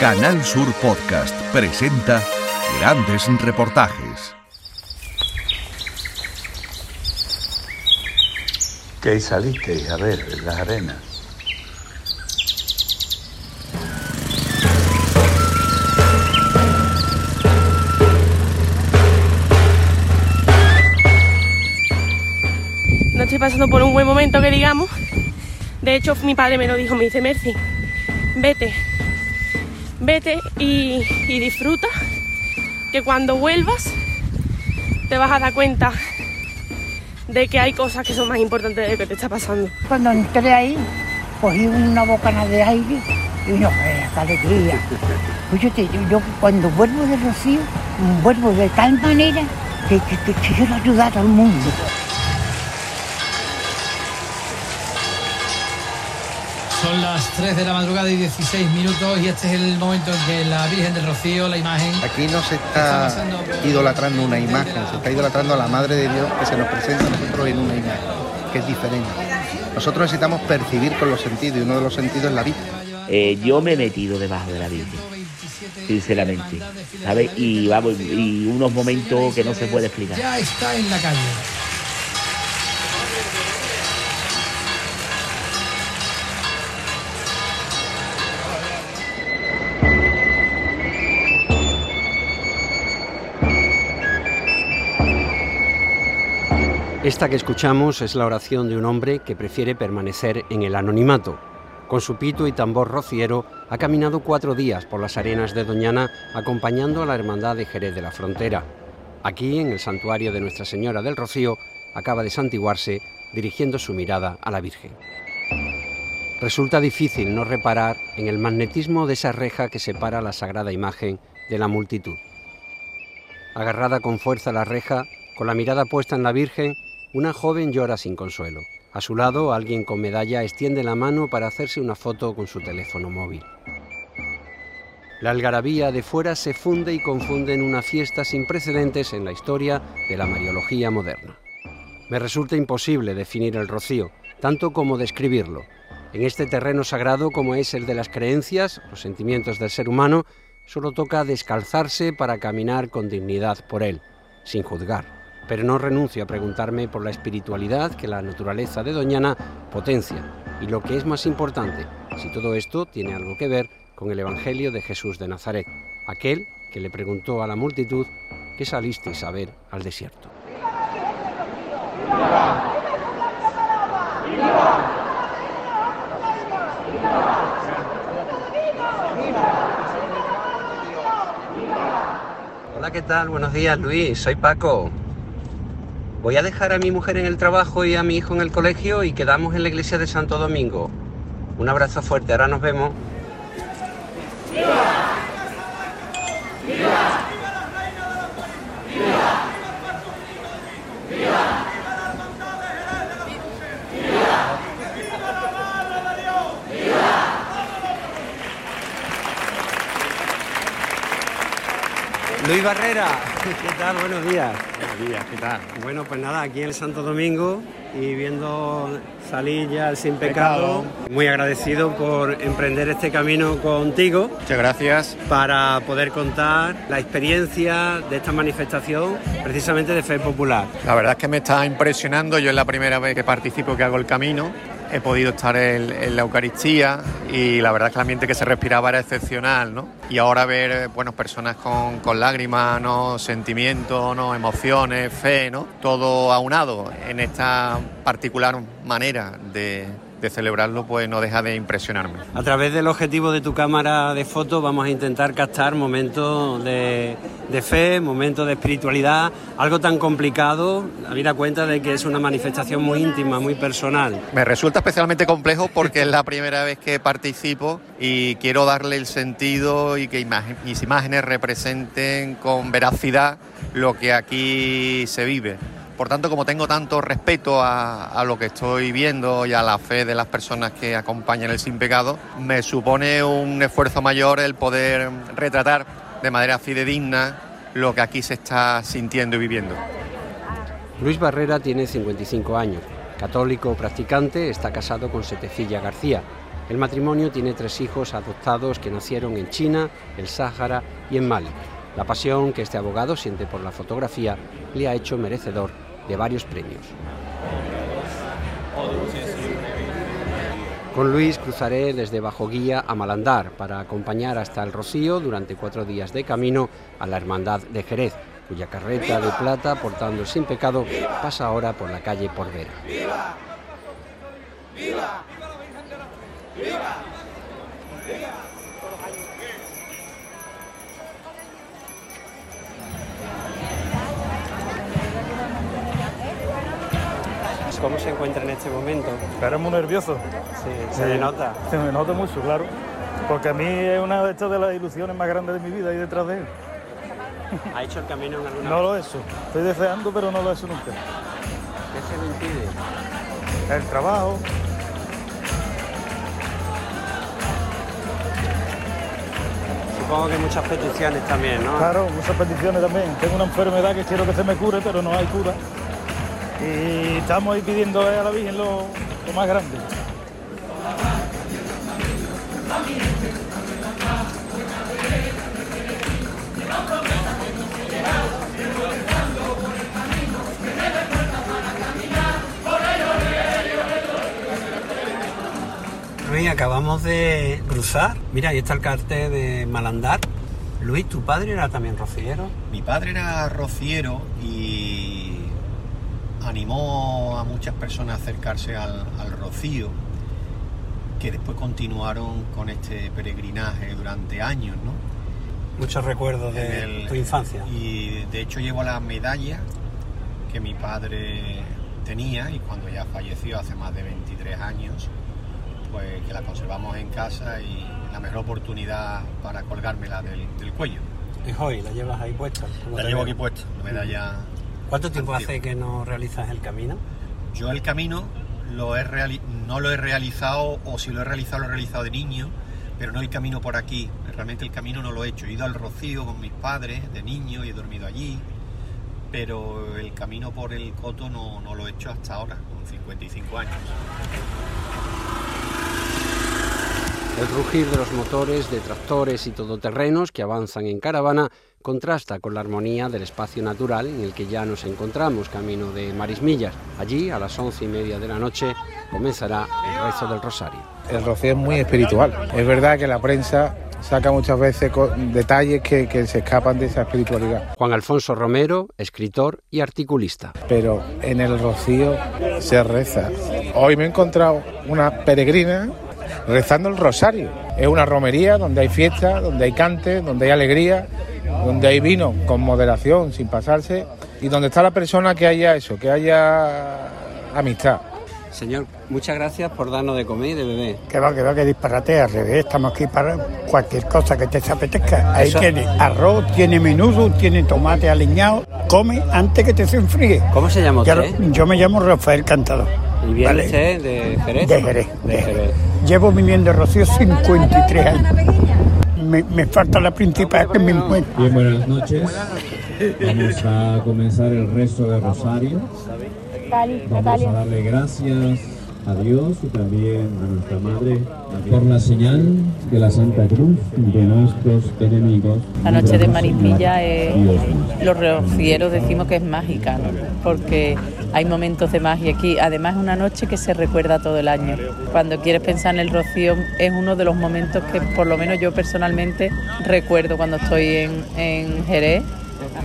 Canal Sur Podcast presenta grandes reportajes. Que ahí saliste a ver las arenas. No estoy pasando por un buen momento que digamos. De hecho, mi padre me lo dijo, me dice, Mercy, vete, vete y, y disfruta, que cuando vuelvas te vas a dar cuenta de que hay cosas que son más importantes de lo que te está pasando. Cuando entré ahí, cogí una bocana de aire y no qué alegría. Pues yo- yo cuando vuelvo de Rocío, vuelvo de tal manera que, que- que quiero ayudar al mundo. Son las 3 de la madrugada y 16 minutos y este es el momento en que la Virgen del Rocío, la imagen... Aquí no se está idolatrando una imagen, se está idolatrando a la Madre de Dios que se nos presenta a nosotros en una imagen, que es diferente. Nosotros necesitamos percibir con los sentidos y uno de los sentidos es la vista. Eh, yo me he metido debajo de la Virgen, sinceramente, ¿sabes? Y vamos, y unos momentos que no se puede explicar. Ya está en la calle. Esta que escuchamos es la oración de un hombre que prefiere permanecer en el anonimato. Con su pito y tambor rociero ha caminado cuatro días por las arenas de Doñana acompañando a la Hermandad de Jerez de la Frontera. Aquí, en el santuario de Nuestra Señora del Rocío, acaba de santiguarse dirigiendo su mirada a la Virgen. Resulta difícil no reparar en el magnetismo de esa reja que separa la sagrada imagen de la multitud. Agarrada con fuerza la reja, con la mirada puesta en la Virgen, una joven llora sin consuelo. A su lado, alguien con medalla extiende la mano para hacerse una foto con su teléfono móvil. La algarabía de fuera se funde y confunde en una fiesta sin precedentes en la historia de la mariología moderna. Me resulta imposible definir el rocío, tanto como describirlo. En este terreno sagrado como es el de las creencias, los sentimientos del ser humano, solo toca descalzarse para caminar con dignidad por él, sin juzgar. Pero no renuncio a preguntarme por la espiritualidad que la naturaleza de Doñana potencia y lo que es más importante, si todo esto tiene algo que ver con el Evangelio de Jesús de Nazaret, aquel que le preguntó a la multitud qué salisteis a ver al desierto. Hola, ¿qué tal? Buenos días, Luis. Soy Paco. Voy a dejar a mi mujer en el trabajo y a mi hijo en el colegio y quedamos en la iglesia de Santo Domingo. Un abrazo fuerte, ahora nos vemos. Luis Barrera, ¿qué tal? Buenos días. Días, ¿qué tal? Bueno, pues nada, aquí en el Santo Domingo y viendo salir ya el sin pecado. Muy agradecido por emprender este camino contigo. Muchas gracias. Para poder contar la experiencia de esta manifestación precisamente de fe popular. La verdad es que me está impresionando. Yo es la primera vez que participo, que hago el camino. He podido estar en, la Eucaristía y la verdad es que el ambiente que se respiraba era excepcional, ¿no? Y ahora ver, eh, bueno, personas con, con lágrimas, ¿no? Sentimientos, ¿no? Emociones, fe, ¿no? Todo aunado en esta particular manera de, de celebrarlo, pues no deja de impresionarme. A través del objetivo de tu cámara de fotos vamos a intentar captar momentos de, de fe, momentos de espiritualidad, algo tan complicado, habida cuenta de que es una manifestación muy íntima, muy personal. Me resulta especialmente complejo porque es la primera vez que participo y quiero darle el sentido y que mis imágenes representen con veracidad lo que aquí se vive. Por tanto, como tengo tanto respeto a, lo que estoy viendo y a la fe de las personas que acompañan el sin pecado, me supone un esfuerzo mayor el poder retratar de manera fidedigna lo que aquí se está sintiendo y viviendo. Luis Barrera tiene 55 años, católico practicante, está casado con Setefilla García. El matrimonio tiene tres hijos adoptados que nacieron en China, el Sáhara y en Mali. La pasión que este abogado siente por la fotografía le ha hecho merecedor de varios premios. Con Luis cruzaré desde Bajo Guía a Malandar para acompañar hasta el Rocío durante cuatro días de camino a la Hermandad de Jerez, cuya carreta de plata portando sin pecado pasa ahora por la calle Porvera. ¿Cómo se encuentra en este momento? Era muy nervioso. Sí, se le nota. Se me nota mucho, claro. Porque a mí es una de estas de las ilusiones más grandes de mi vida y detrás de él. ¿Ha hecho el camino en alguna No lo he hecho. Estoy deseando, pero no lo he hecho nunca. ¿Qué se le impide? El trabajo. Supongo que muchas peticiones también, ¿no? Claro, muchas peticiones también. Tengo una enfermedad que quiero que se me cure, pero no hay cura. Y estamos ahí pidiendo a la Virgen lo, lo más grande. Luis, acabamos de cruzar. Mira, ahí está el cartel de Malandar. Luis, ¿tu padre era también rociero? Mi padre era rociero y animó a muchas personas a acercarse al, al rocío, que después continuaron con este peregrinaje durante años, ¿no? Muchos recuerdos de el- tu infancia. Y de hecho llevo la medalla que mi padre tenía y cuando ya falleció hace más de 23 años, pues que la conservamos en casa y la mejor oportunidad para colgármela del, del cuello. Es hoy, la llevas ahí puesta. ¿Cómo La llevo aquí puesta, la medalla. ¿Cuánto tiempo hace que no realizas el camino? Yo el camino lo he reali- no lo he realizado, o si lo he realizado, lo he realizado de niño, pero no el camino por aquí. Realmente el camino no lo he hecho. He ido al Rocío con mis padres de niño y he dormido allí, pero el camino por el Coto no, no lo he hecho hasta ahora, con 55 años. El rugir de los motores de tractores y todoterrenos que avanzan en caravana contrasta con la armonía del espacio natural en el que ya nos encontramos, camino de Marismillas. Allí, a las once y media de la noche, comenzará el rezo del rosario. El rocío es muy espiritual. Es verdad que la prensa saca muchas veces detalles que, que se escapan de esa espiritualidad. Juan Alfonso Romero, escritor y articulista. Pero en el rocío se reza. Hoy me he encontrado una peregrina rezando el rosario. Es una romería donde hay fiesta, donde hay cante, donde hay alegría, donde hay vino con moderación, sin pasarse, y donde está la persona que haya eso, que haya amistad. Señor, muchas gracias por darnos de comer y de beber. Que va, que va, que disparate, al revés, estamos aquí para cualquier cosa que te apetezca. Ahí Eso- tiene arroz, tiene menudo, tiene tomate aliñado. Come antes que te se enfríe. ¿Cómo se llama usted? lo- yo me llamo Rafael Cantador. ¿Y viene Vale. usted de Jerez? De Jerez. De Jerez. Llevo viniendo Rocío 53 años. Me, me falta la principal que me encuentro. Bien, buenas noches. Vamos a comenzar el rezo de Rosario. Vamos a darle gracias a Dios y también a nuestra Madre por la señal de la Santa Cruz de nuestros enemigos. La noche de Marismilla es, nuestro. los rocieros decimos que es mágica, ¿no? porque hay momentos de magia aquí. Además es una noche que se recuerda todo el año. Cuando quieres pensar en el rocío es uno de los momentos que por lo menos yo personalmente recuerdo cuando estoy en, en Jerez,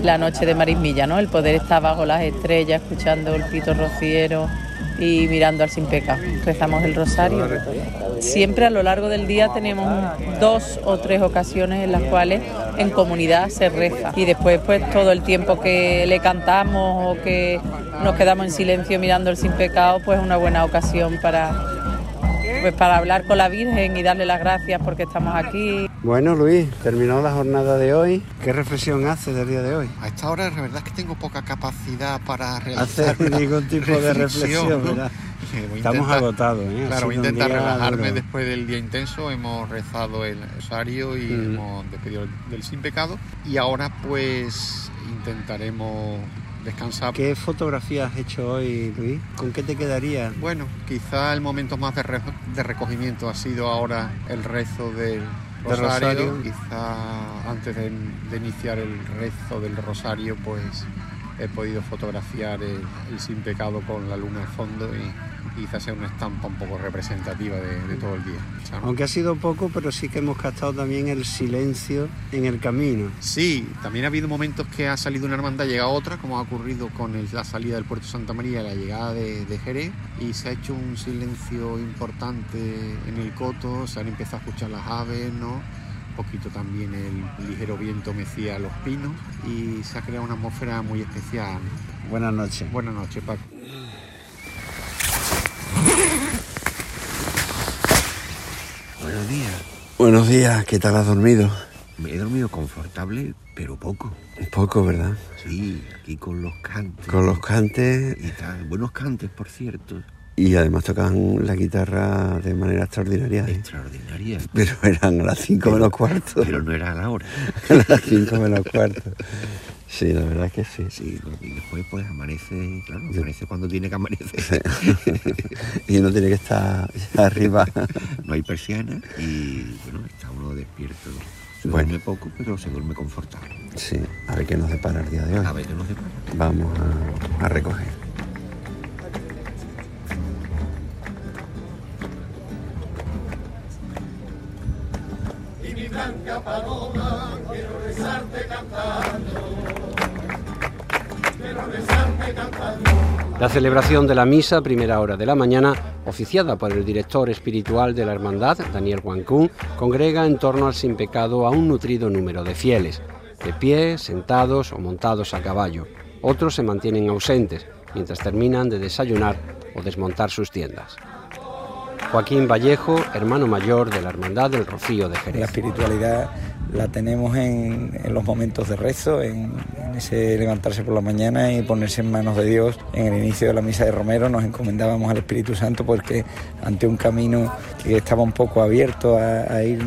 la noche de Marismilla, ¿no? el poder estar bajo las estrellas escuchando el pito rociero y mirando al sin pecado. Rezamos el rosario. Siempre a lo largo del día tenemos dos o tres ocasiones en las cuales en comunidad se reza y después pues todo el tiempo que le cantamos o que nos quedamos en silencio mirando el sin pecado pues es una buena ocasión para pues para hablar con la Virgen y darle las gracias porque estamos aquí. Bueno, Luis, terminó la jornada de hoy. ¿Qué reflexión hace del día de hoy? A esta hora la verdad es que tengo poca capacidad para realizar Hacer ningún tipo de reflexión, ¿no? Estamos agotados, ¿eh? Claro, voy a intentar relajarme duro. después del día intenso. Hemos rezado el rosario y Mm. hemos despedido del sin pecado. Y ahora pues intentaremos descansar. ¿Qué fotografía has hecho hoy, Luis? ¿Con qué te quedaría? Bueno, quizá el momento más de, de recogimiento ha sido ahora el rezo del rosario. Quizá antes de, de, iniciar el rezo del rosario, pues he podido fotografiar el, el sin pecado con la luna al fondo y quizás sea una estampa un poco representativa de, todo el día. Aunque ha sido poco, pero sí que hemos captado también el silencio en el camino. Sí, también ha habido momentos que ha salido una hermandad, llega otra, como ha ocurrido con la salida del puerto Santa María, la llegada de, de, Jerez, y se ha hecho un silencio importante en el coto, se han empezado a escuchar las aves, ¿no? poquito también el ligero viento mecía los pinos y se ha creado una atmósfera muy especial. Buenas noches. Buenas noches, Paco. Buenos días. Buenos días, ¿qué tal has dormido? Me he dormido confortable, pero poco. Poco, ¿verdad? Sí, aquí con los cantes. Con los cantes. Y tal. Buenos cantes, por cierto. Y además tocan la guitarra de manera extraordinaria. ¿eh? Extraordinaria. Pero eran a las 5 menos cuarto. Pero no era a la hora. a las 5 menos cuarto. Sí, la verdad que sí. Sí, y después pues amanece, claro, amanece cuando tiene que amanecer. y uno tiene que estar arriba. no hay persiana y bueno, está uno despierto. Se bueno. duerme poco, pero se duerme confortable. Sí, a ver qué nos depara el día de hoy. A ver qué nos depara. Vamos a, a recoger. La celebración de la misa, primera hora de la mañana, oficiada por el director espiritual de la hermandad, Daniel Huancún, congrega en torno al sin pecado a un nutrido número de fieles, de pie, sentados o montados a caballo. Otros se mantienen ausentes mientras terminan de desayunar o desmontar sus tiendas. Joaquín Vallejo, hermano mayor de la Hermandad del Rocío de Jerez. La tenemos en, los momentos de rezo, en, ese levantarse por la mañana y ponerse en manos de Dios. En el inicio de la misa de Romero nos encomendábamos al Espíritu Santo porque ante un camino que estaba un poco abierto a, ir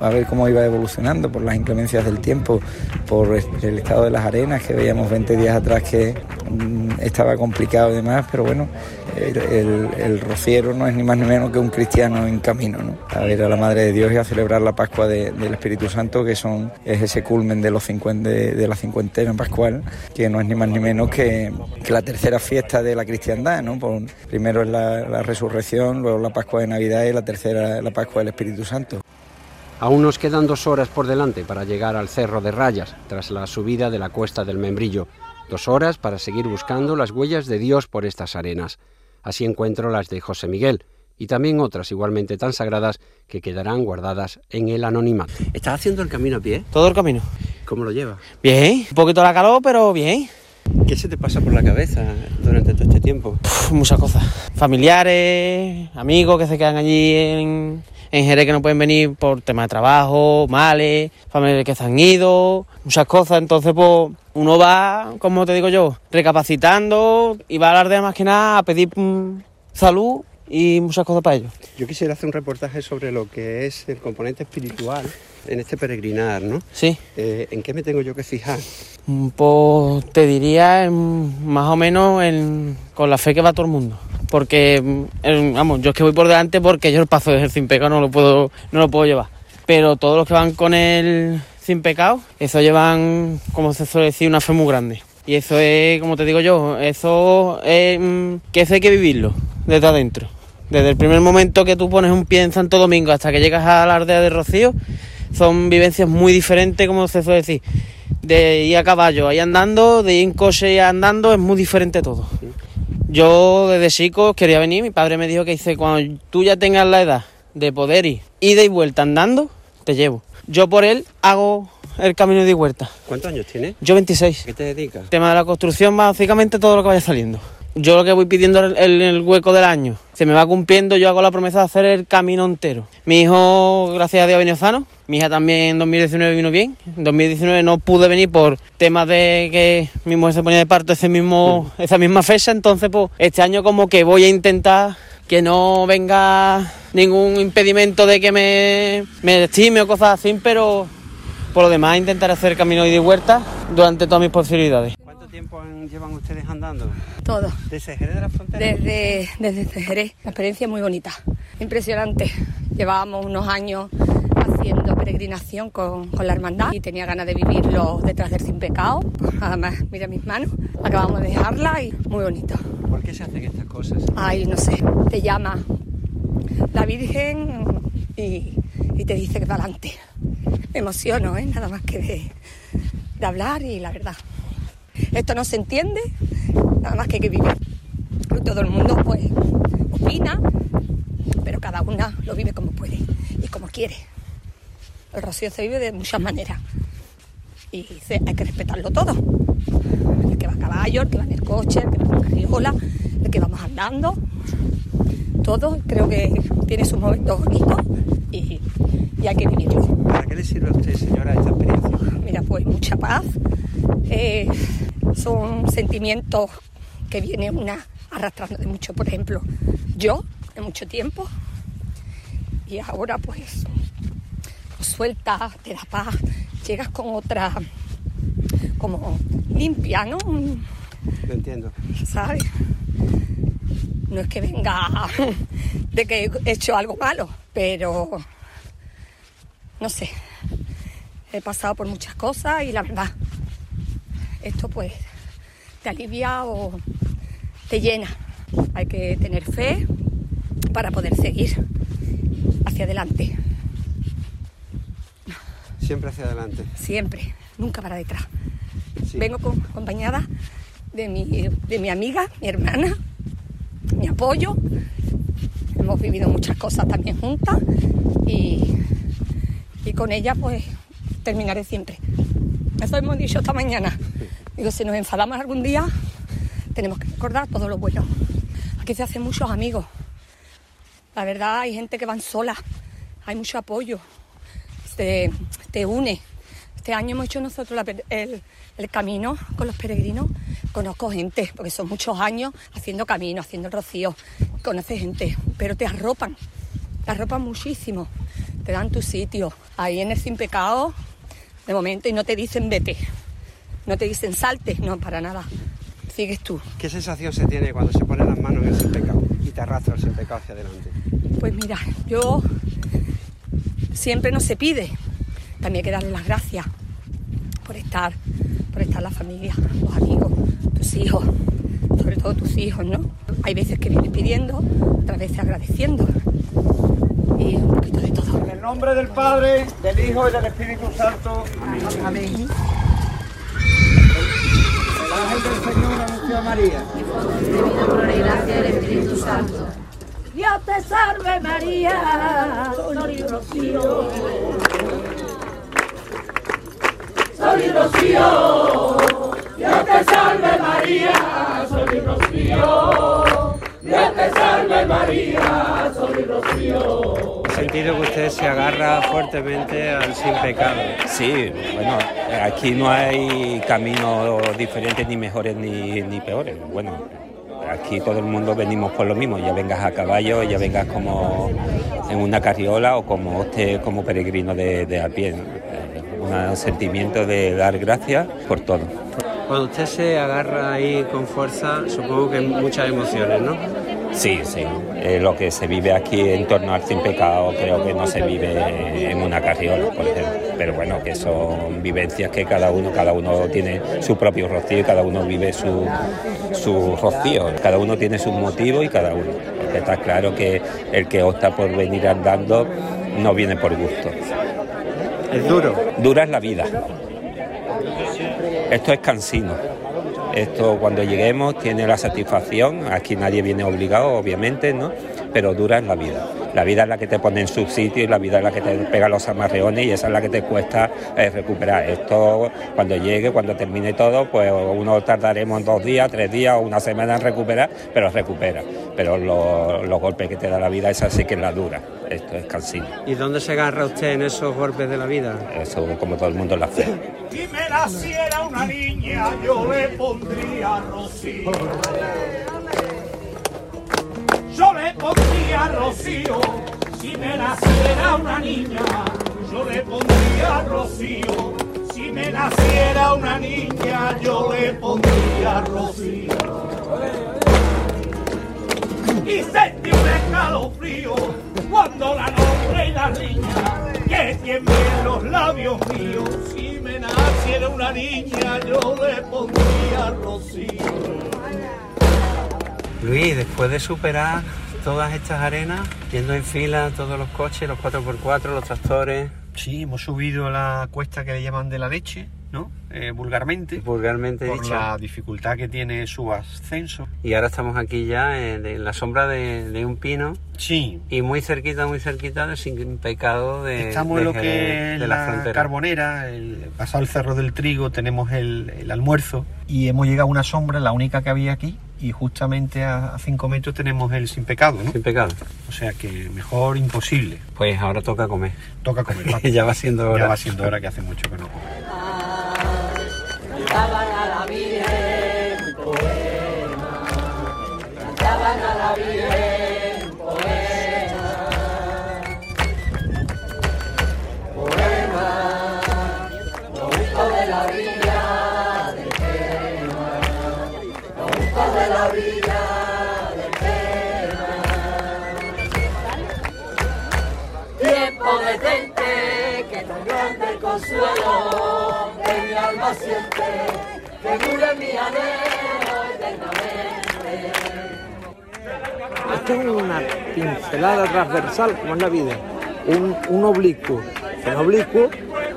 a ver cómo iba evolucionando por las inclemencias del tiempo, por el estado de las arenas que veíamos 20 días atrás que mm, estaba complicado y demás, pero bueno, el, rociero no es ni más ni menos que un cristiano en camino, ¿no? a ver a la Madre de Dios y a celebrar la Pascua del Espíritu Santo, que son, es ese culmen de, los de, la cincuentena pascual, que no es ni más ni menos que, la tercera fiesta de la cristiandad. ¿no? primero es la, resurrección, luego la Pascua de Navidad y la tercera la Pascua del Espíritu Santo. Aún nos quedan dos horas por delante para llegar al Cerro de Rayas, tras la subida de la cuesta del Membrillo. Dos horas para seguir buscando las huellas de Dios por estas arenas. Así encuentro las de José Miguel y también otras igualmente tan sagradas que quedarán guardadas en el anonimato. ¿Estás haciendo el camino a pie? Todo el camino. ¿Cómo lo llevas? Bien, un poquito la calor, pero bien. ¿Qué se te pasa por la cabeza durante todo este tiempo? muchas cosas. Familiares, amigos que se quedan allí en, en Jerez que no pueden venir por temas de trabajo, males, familiares que se han ido, muchas cosas. Entonces, pues uno va, como te digo yo, recapacitando y va a hablar de más que nada a pedir mm, salud y muchas cosas para ellos. Yo quisiera hacer un reportaje sobre lo que es el componente espiritual en este peregrinar, ¿no? Sí. Eh, ¿En qué me tengo yo que fijar? Pues te diría más o menos con la fe que va todo el mundo. Porque, vamos, yo es que voy por delante porque yo el paso del sin pecado no lo puedo, no lo puedo llevar. Pero todos los que van con el sin pecado, eso llevan, como se suele decir, una fe muy grande. Y eso es, como te digo yo, eso es mm, que eso hay que vivirlo desde adentro. Desde el primer momento que tú pones un pie en Santo Domingo hasta que llegas a la aldea de Rocío, son vivencias muy diferentes, como se suele decir. De ir a caballo ahí andando, de ir en coche y andando, es muy diferente todo. Yo desde chico quería venir, mi padre me dijo que dice, cuando tú ya tengas la edad de poder ir ida y vuelta andando, te llevo. Yo por él hago el camino de vuelta. ¿Cuántos años tienes? Yo 26. ¿Qué te dedicas? tema de la construcción, básicamente todo lo que vaya saliendo. Yo lo que voy pidiendo en el, el, hueco del año, se me va cumpliendo, yo hago la promesa de hacer el camino entero. Mi hijo, gracias a Dios, venido sano. Mi hija también en 2019 vino bien. En 2019 no pude venir por temas de que mi mujer se ponía de parto ese mismo, esa misma fecha. Entonces, pues, este año como que voy a intentar que no venga ningún impedimento de que me, me o cosas así, pero por lo demás intentar hacer camino y de huerta durante todas mis posibilidades. Tiempo llevan ustedes andando? Todo. ¿Desde Jerez de la Frontera? Desde, desde Jerez. La experiencia es muy bonita. Impresionante. Llevábamos unos años haciendo peregrinación con, con, la hermandad y tenía ganas de vivirlo detrás del sin pecado. Además, mira mis manos, acabamos de dejarla y muy bonito. ¿Por qué se hacen estas cosas? Ay, no sé, te llama la Virgen y, y te dice que va adelante. Me emociono, ¿eh? nada más que de, de hablar y la verdad. Esto no se entiende, nada más que hay que vivir. Todo el mundo pues opina, pero cada una lo vive como puede y como quiere. El rocío se vive de muchas maneras y hay que respetarlo todo. El que va a caballo, el que va en el coche, el que va en carriola, el que vamos andando. Todo creo que tiene sus momentos bonitos y, y hay que vivirlo. ¿Para qué le sirve a usted, señora, esta experiencia? Mira, pues mucha paz. Eh, son sentimientos que viene una arrastrando de mucho. Por ejemplo, yo, de mucho tiempo, y ahora pues suelta, te da paz, llegas con otra como limpia, ¿no? Lo entiendo. ¿Sabes? No es que venga de que he hecho algo malo, pero no sé. He pasado por muchas cosas y la verdad, esto pues te alivia o te llena. Hay que tener fe para poder seguir hacia adelante. Siempre hacia adelante. Siempre, nunca para detrás. Sí. Vengo con, acompañada de mi, de mi amiga, mi hermana, mi apoyo. Hemos vivido muchas cosas también juntas y, y con ella pues terminaré siempre. Eso hemos dicho esta mañana. Digo, si nos enfadamos algún día, tenemos que recordar todo lo bueno. Aquí se hacen muchos amigos. La verdad, hay gente que van sola, hay mucho apoyo, te, te une. Este año hemos hecho nosotros el, el, camino con los peregrinos. Conozco gente, porque son muchos años haciendo camino, haciendo el rocío. Conoces gente, pero te arropan, te arropan muchísimo. Te dan tu sitio. Ahí en el sin pecado, de momento, y no te dicen vete. No te dicen salte, no, para nada. Sigues tú. ¿Qué sensación se tiene cuando se ponen las manos en el sin pecado y te arrastra el sin pecado hacia adelante? Pues mira, yo siempre no se pide. También hay que darle las gracias por estar, por estar la familia, los amigos, tus hijos, sobre todo tus hijos, ¿no? Hay veces que vienes pidiendo, otras veces agradeciendo. Y un poquito de todo. Nombre del Padre, del Hijo y del Espíritu Santo. Amén. El ángel del Señor anunció a María. por la gracia del Espíritu Santo. Dios te salve María, sol y rocío. Sol y rocío, Dios te salve María, sol y rocío. Dios te salve María, sol y rocío. Sentido que usted se agarra fuertemente al sin pecado. Sí, bueno, aquí no hay caminos diferentes ni mejores ni, ni peores. Bueno, aquí todo el mundo venimos por lo mismo, ya vengas a caballo, ya vengas como en una carriola o como usted como peregrino de, de a pie. Un sentimiento de dar gracias por todo. Cuando usted se agarra ahí con fuerza, supongo que muchas emociones, ¿no? Sí, sí. Eh, lo que se vive aquí en torno al sin pecado creo que no se vive en una carriola, por ejemplo. Pero bueno, que son vivencias que cada uno, cada uno tiene su propio rocío y cada uno vive su, su rocío. Cada uno tiene sus motivos y cada uno. Porque está claro que el que opta por venir andando no viene por gusto. Es duro. Dura es la vida. Esto es cansino. Esto cuando lleguemos tiene la satisfacción, aquí nadie viene obligado, obviamente, ¿no? Pero dura es la vida. La vida es la que te pone en su sitio y la vida es la que te pega los amarreones y esa es la que te cuesta eh, recuperar. Esto cuando llegue, cuando termine todo, pues uno tardaremos dos días, tres días o una semana en recuperar, pero recupera. Pero lo, los golpes que te da la vida, esa sí que es la dura. Esto es cansino. ¿Y dónde se agarra usted en esos golpes de la vida? Eso como todo el mundo lo hace. Si me naciera una niña, yo le pondría rocío. Yo le pondría rocío. Si me naciera una niña, yo le pondría rocío. Si me naciera una niña yo le pondría rocío. Y sentí un escalofrío cuando la nombre y la niña que tiemblen los labios míos. Si me naciera una niña yo le pondría rocío. Luis, después de superar todas estas arenas, yendo en fila todos los coches, los 4x4, los tractores. Sí, hemos subido la cuesta que le llaman de la leche, ¿no? Eh, vulgarmente. Vulgarmente por dicha. la dificultad que tiene su ascenso. Y ahora estamos aquí ya en, en la sombra de, de un pino. Sí. Y muy cerquita, muy cerquita del sin pecado de, Estamos en lo que es de la, la, frontera. carbonera, el, pasado el Cerro del Trigo, tenemos el, el almuerzo y hemos llegado a una sombra, la única que había aquí, y justamente a 5 metros tenemos el sin pecado, ¿no? Sin pecado. O sea que mejor imposible. Pues ahora toca comer. Toca comer. papi. ya va siendo hora. Ya va siendo hora que hace mucho que no comemos. Transversal, como es la vida. Un, un oblicuo. Un oblicuo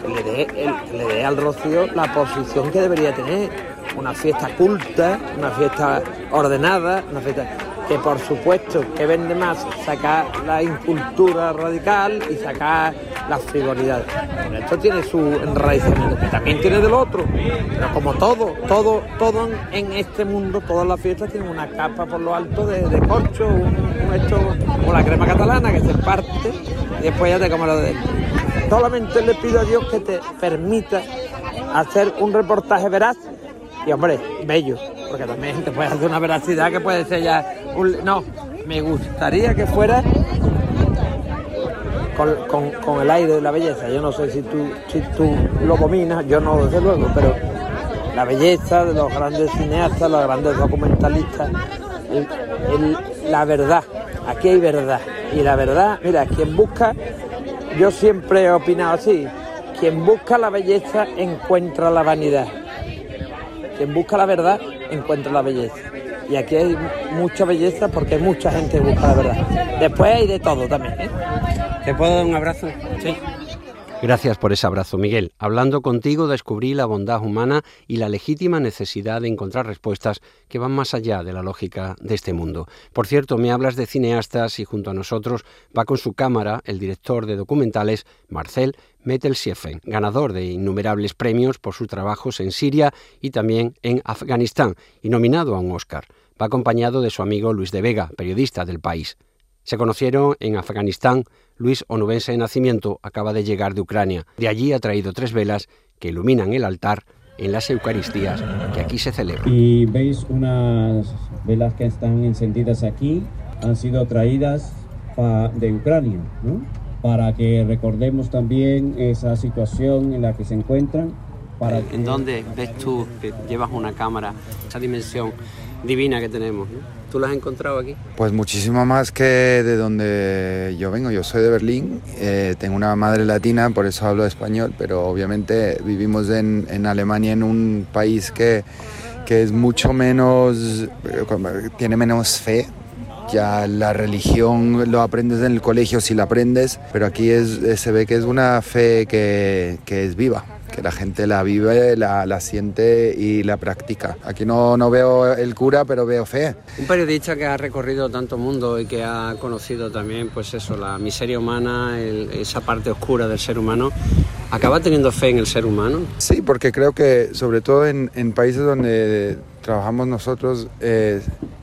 le dé, le dé al rocío la posición que debería tener. Una fiesta culta, una fiesta ordenada, una fiesta que por supuesto que vende más sacar la incultura radical y sacar las frivolidades. Pero esto tiene su enraizamiento, que también tiene del otro. Pero como todo, todo, todo en, este mundo, todas las fiestas tienen una capa por lo alto de, de corcho, un, un como la crema catalana que se parte y después ya te comes lo de Solamente le pido a Dios que te permita hacer un reportaje veraz y hombre, bello, porque también te puede hacer una veracidad que puede ser ya un... No, me gustaría que fuera con, el aire de la belleza. Yo no sé si tú, si tú lo dominas, yo no desde luego, pero la belleza de los grandes cineastas, los grandes documentalistas, la verdad, aquí hay verdad. Y la verdad, mira, quien busca, yo siempre he opinado así, quien busca la belleza encuentra la vanidad. Quien busca la verdad encuentra la belleza. Y aquí hay mucha belleza porque hay mucha gente que busca la verdad. Después hay de todo también. ¿eh? ¿Te puedo dar un abrazo? Sí. Gracias por ese abrazo, Miguel. Hablando contigo descubrí la bondad humana y la legítima necesidad de encontrar respuestas que van más allá de la lógica de este mundo. Por cierto, me hablas de cineastas y junto a nosotros va con su cámara el director de documentales Marcel Mettelsieffen, ganador de innumerables premios por sus trabajos en Siria y también en Afganistán y nominado a un Oscar. Va acompañado de su amigo Luis de Vega, periodista del país. Se conocieron en Afganistán. Luis, onubense de nacimiento, acaba de llegar de Ucrania. De allí ha traído tres velas que iluminan el altar en las Eucaristías que aquí se celebran. Y veis unas velas que están encendidas aquí, han sido traídas de Ucrania, ¿no? para que recordemos también esa situación en la que se encuentran. Para ¿En dónde ves tú que llevas una cámara, esa dimensión divina que tenemos? ¿no? ¿Tú la has encontrado aquí? Pues muchísimo más que de donde yo vengo. Yo soy de Berlín, eh, tengo una madre latina, por eso hablo español, pero obviamente vivimos en, en Alemania, en un país que, que es mucho menos, eh, tiene menos fe. Ya la religión lo aprendes en el colegio si la aprendes, pero aquí es, eh, se ve que es una fe que, que es viva, que la gente la vive, la, la siente y la practica. Aquí no, no veo el cura, pero veo fe. Un periodista que ha recorrido tanto mundo y que ha conocido también, pues eso, la miseria humana, el- esa parte oscura del ser humano, acaba teniendo fe en el ser humano. Sí, porque creo que sobre todo en, en países donde trabajamos nosotros, eh,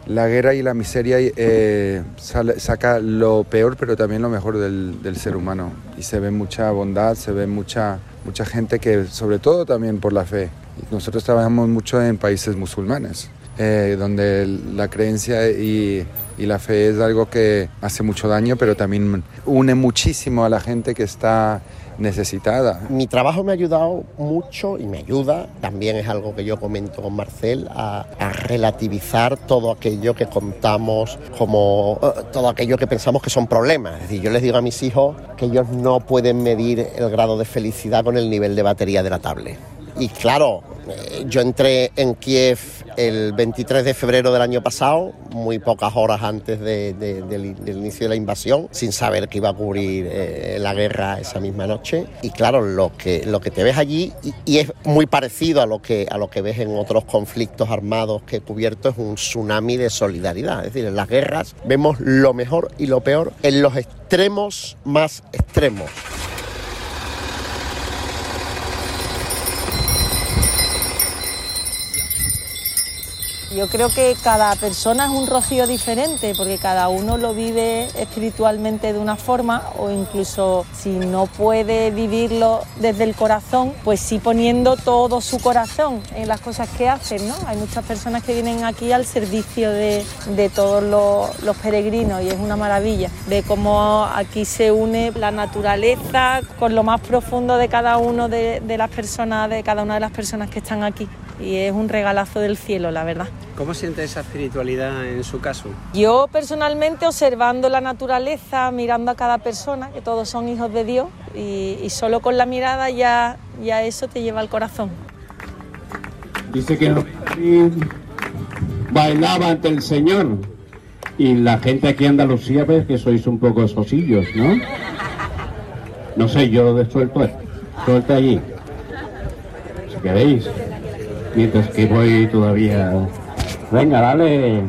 la guerra y la miseria eh, sale- saca lo peor, pero también lo mejor del, del ser humano. Y se ve mucha bondad, se ve mucha, mucha gente que, sobre todo también por la fe. Nosotros trabajamos mucho en países musulmanes eh, donde la creencia y, y la fe es algo que hace mucho daño, pero también une muchísimo a la gente que está necesitada. Mi trabajo me ha ayudado mucho y me ayuda, también es algo que yo comento con Marcel, a, a relativizar todo aquello que contamos como eh, todo aquello que pensamos que son problemas. Es decir, yo les digo a mis hijos que ellos no pueden medir el grado de felicidad con el nivel de batería de la tablet. Y claro, eh, yo entré en Kiev el 23 de febrero del año pasado, muy pocas horas antes de- de- del, inicio de la invasión, sin saber que iba a cubrir eh, la guerra esa misma noche. Y claro, lo que, lo que te ves allí, y, y es muy parecido a lo, que, a lo que ves en otros conflictos armados que he cubierto, es un tsunami de solidaridad. Es decir, en las guerras vemos lo mejor y lo peor en los extremos más extremos. Yo creo que cada persona es un rocío diferente porque cada uno lo vive espiritualmente de una forma o incluso si no puede vivirlo desde el corazón, pues sí poniendo todo su corazón en las cosas que hacen. ¿no? Hay muchas personas que vienen aquí al servicio de, todos los, peregrinos y es una maravilla de cómo aquí se une la naturaleza con lo más profundo de cada uno de las personas, de cada una de las personas que están aquí. Y es un regalazo del cielo, la verdad. ¿Cómo siente esa espiritualidad en su caso? Yo personalmente observando la naturaleza, mirando a cada persona, que todos son hijos de Dios, y, y solo con la mirada ya, ya eso te lleva al corazón. Dice que bailaba ante el Señor. Y la gente aquí en Andalucía ves que sois un poco sosillos, ¿no? No sé, yo lo de suelto, suelto allí. Si queréis. Mientras que voy todavía. Venga, dale.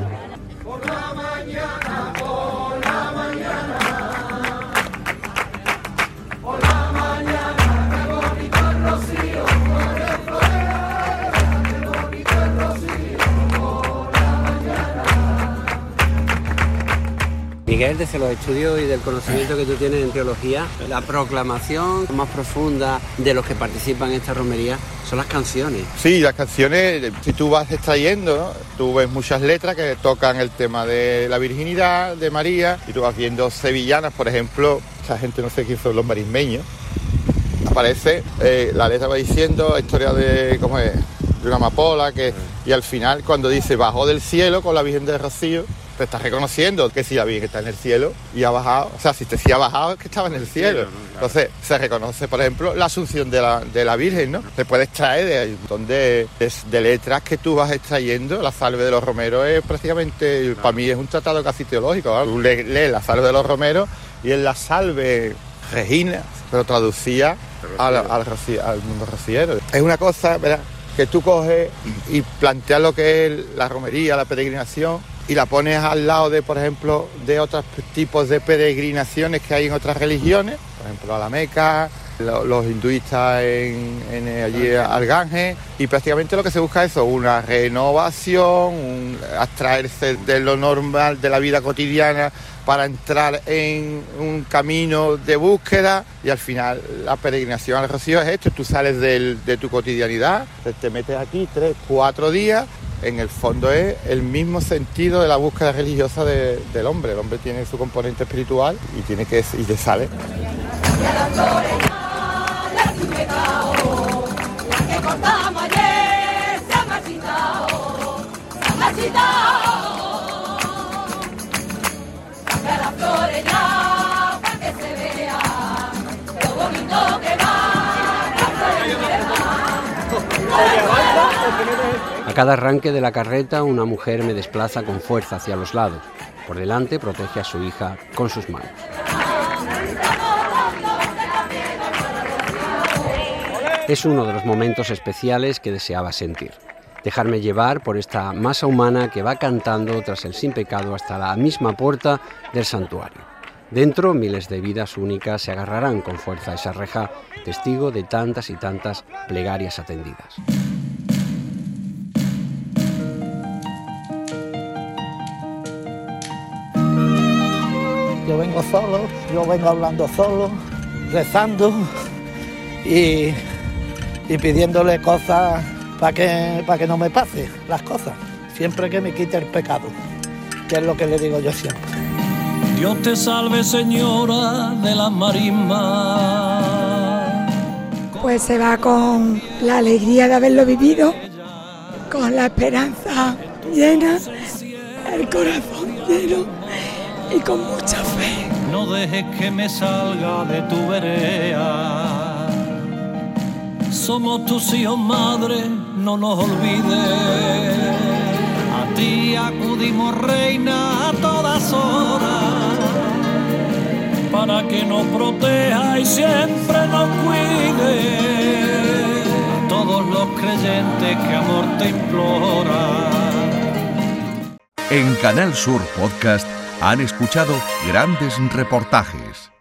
Miguel, desde los estudios y del conocimiento que tú tienes en teología, la proclamación más profunda de los que participan en esta romería son las canciones. Sí, las canciones, si tú vas extrayendo, tú ves muchas letras que tocan el tema de la virginidad, de María, y tú vas viendo sevillanas, por ejemplo, esa gente no sé quién son los marismeños, aparece, eh, la letra va diciendo la historia de, ¿cómo de una amapola, que, y al final cuando dice bajó del cielo con la Virgen del Rocío, te estás reconociendo que si la Virgen está en el cielo y ha bajado, o sea, si te si ha bajado es que estaba en el cielo. Entonces se reconoce, por ejemplo, la asunción de la, de la Virgen, ¿no? Te puedes extraer de un montón de, de- de letras que tú vas extrayendo. La salve de los romeros es prácticamente, para mí es un tratado casi teológico. ¿no? Tú le- lees la salve de los romeros y es la salve Regina, pero traducía al, al, al mundo rociero. Es una cosa, ¿verdad? Que tú coges y planteas lo que es la romería, la peregrinación, y la pones al lado de, por ejemplo, de otros tipos de peregrinaciones que hay en otras religiones, por ejemplo, a la Meca, lo- los hinduistas en, en allí al Ganges, y prácticamente lo que se busca es eso, una renovación, un abstraerse de lo normal de la vida cotidiana para entrar en un camino de búsqueda y al final la peregrinación al Rocío es esto, tú sales del- de tu cotidianidad, te, te metes aquí tres, cuatro días, en el fondo es el mismo sentido de la búsqueda religiosa de- del hombre, el hombre tiene su componente espiritual y tiene que y te sale. Cada arranque de la carreta, una mujer me desplaza con fuerza hacia los lados. Por delante protege a su hija con sus manos. Es uno de los momentos especiales que deseaba sentir. Dejarme llevar por esta masa humana que va cantando tras el sin pecado hasta la misma puerta del santuario. Dentro, miles de vidas únicas se agarrarán con fuerza a esa reja, testigo de tantas y tantas plegarias atendidas. Yo vengo solo, yo vengo hablando solo, rezando y, y pidiéndole cosas para que, para que no me pase las cosas. siempre que me quite el pecado, que es lo que le digo yo siempre. Dios te salve, señora de las marismas. Pues se va con la alegría de haberlo vivido, con la esperanza llena, el corazón lleno y con mucha fe. No dejes que me salga de tu vereda. Somos tus hijos, madre, no nos olvides. A ti acudimos, reina, a todas horas, para que nos proteja y siempre nos cuide. A todos los creyentes que amor te implora. En Canal Sur Podcast han escuchado grandes reportajes